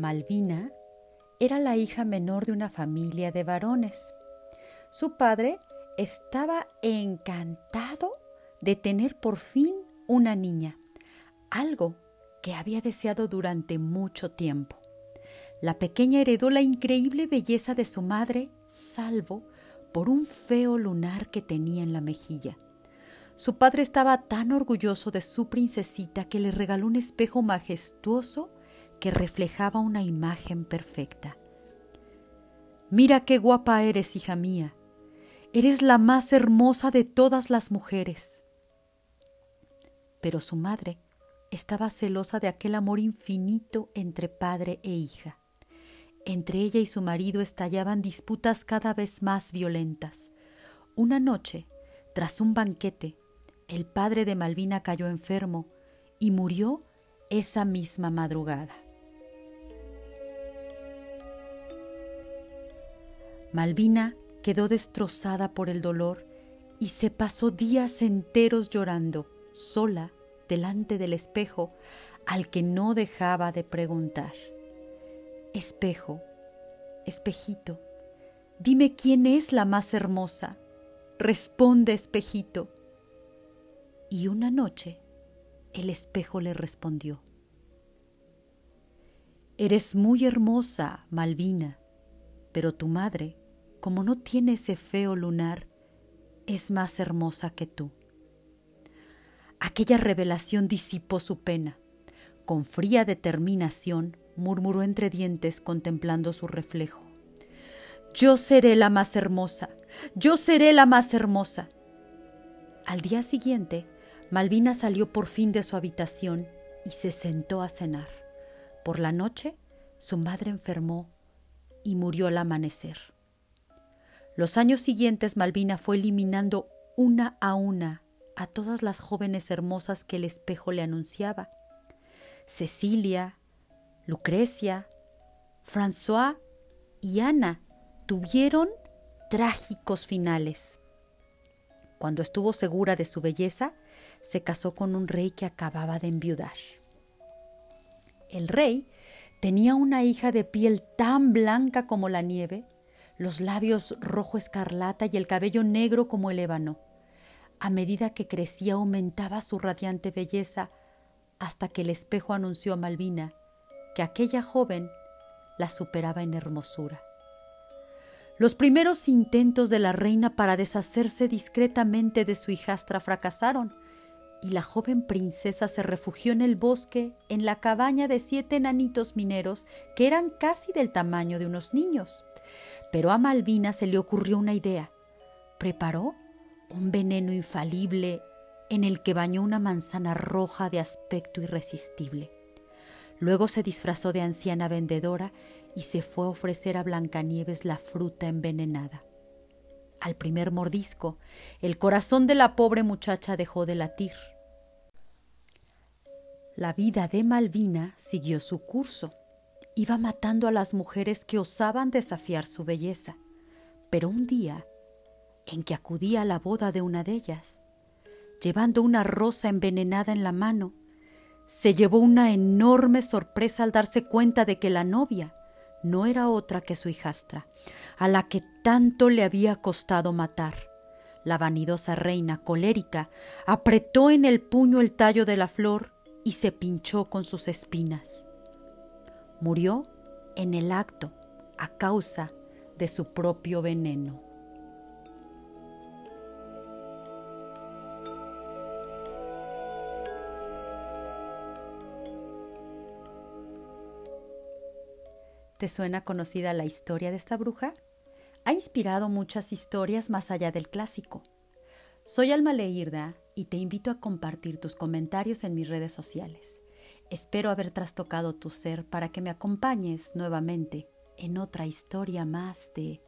Malvina era la hija menor de una familia de varones. Su padre estaba encantado de tener por fin una niña, algo que había deseado durante mucho tiempo. La pequeña heredó la increíble belleza de su madre, salvo por un feo lunar que tenía en la mejilla. Su padre estaba tan orgulloso de su princesita que le regaló un espejo majestuoso que reflejaba una imagen perfecta. Mira qué guapa eres, hija mía. Eres la más hermosa de todas las mujeres. Pero su madre estaba celosa de aquel amor infinito entre padre e hija. Entre ella y su marido estallaban disputas cada vez más violentas. Una noche, tras un banquete, el padre de Malvina cayó enfermo y murió esa misma madrugada. Malvina quedó destrozada por el dolor y se pasó días enteros llorando, sola, delante del espejo, al que no dejaba de preguntar. Espejo, espejito, dime quién es la más hermosa. Responde, espejito. Y una noche el espejo le respondió. Eres muy hermosa, Malvina, pero tu madre, como no tiene ese feo lunar, es más hermosa que tú. Aquella revelación disipó su pena. Con fría determinación murmuró entre dientes contemplando su reflejo. Yo seré la más hermosa, yo seré la más hermosa. Al día siguiente, Malvina salió por fin de su habitación y se sentó a cenar. Por la noche, su madre enfermó y murió al amanecer. Los años siguientes Malvina fue eliminando una a una a todas las jóvenes hermosas que el espejo le anunciaba. Cecilia, Lucrecia, François y Ana tuvieron trágicos finales. Cuando estuvo segura de su belleza, se casó con un rey que acababa de enviudar. El rey tenía una hija de piel tan blanca como la nieve, los labios rojo escarlata y el cabello negro como el ébano. A medida que crecía aumentaba su radiante belleza hasta que el espejo anunció a Malvina que aquella joven la superaba en hermosura. Los primeros intentos de la reina para deshacerse discretamente de su hijastra fracasaron y la joven princesa se refugió en el bosque en la cabaña de siete enanitos mineros que eran casi del tamaño de unos niños. Pero a Malvina se le ocurrió una idea. Preparó un veneno infalible en el que bañó una manzana roja de aspecto irresistible. Luego se disfrazó de anciana vendedora y se fue a ofrecer a Blancanieves la fruta envenenada. Al primer mordisco, el corazón de la pobre muchacha dejó de latir. La vida de Malvina siguió su curso. Iba matando a las mujeres que osaban desafiar su belleza. Pero un día, en que acudía a la boda de una de ellas, llevando una rosa envenenada en la mano, se llevó una enorme sorpresa al darse cuenta de que la novia no era otra que su hijastra, a la que tanto le había costado matar. La vanidosa reina colérica apretó en el puño el tallo de la flor y se pinchó con sus espinas. Murió en el acto a causa de su propio veneno. ¿Te suena conocida la historia de esta bruja? Ha inspirado muchas historias más allá del clásico. Soy Alma Leirda y te invito a compartir tus comentarios en mis redes sociales. Espero haber trastocado tu ser para que me acompañes nuevamente en otra historia más de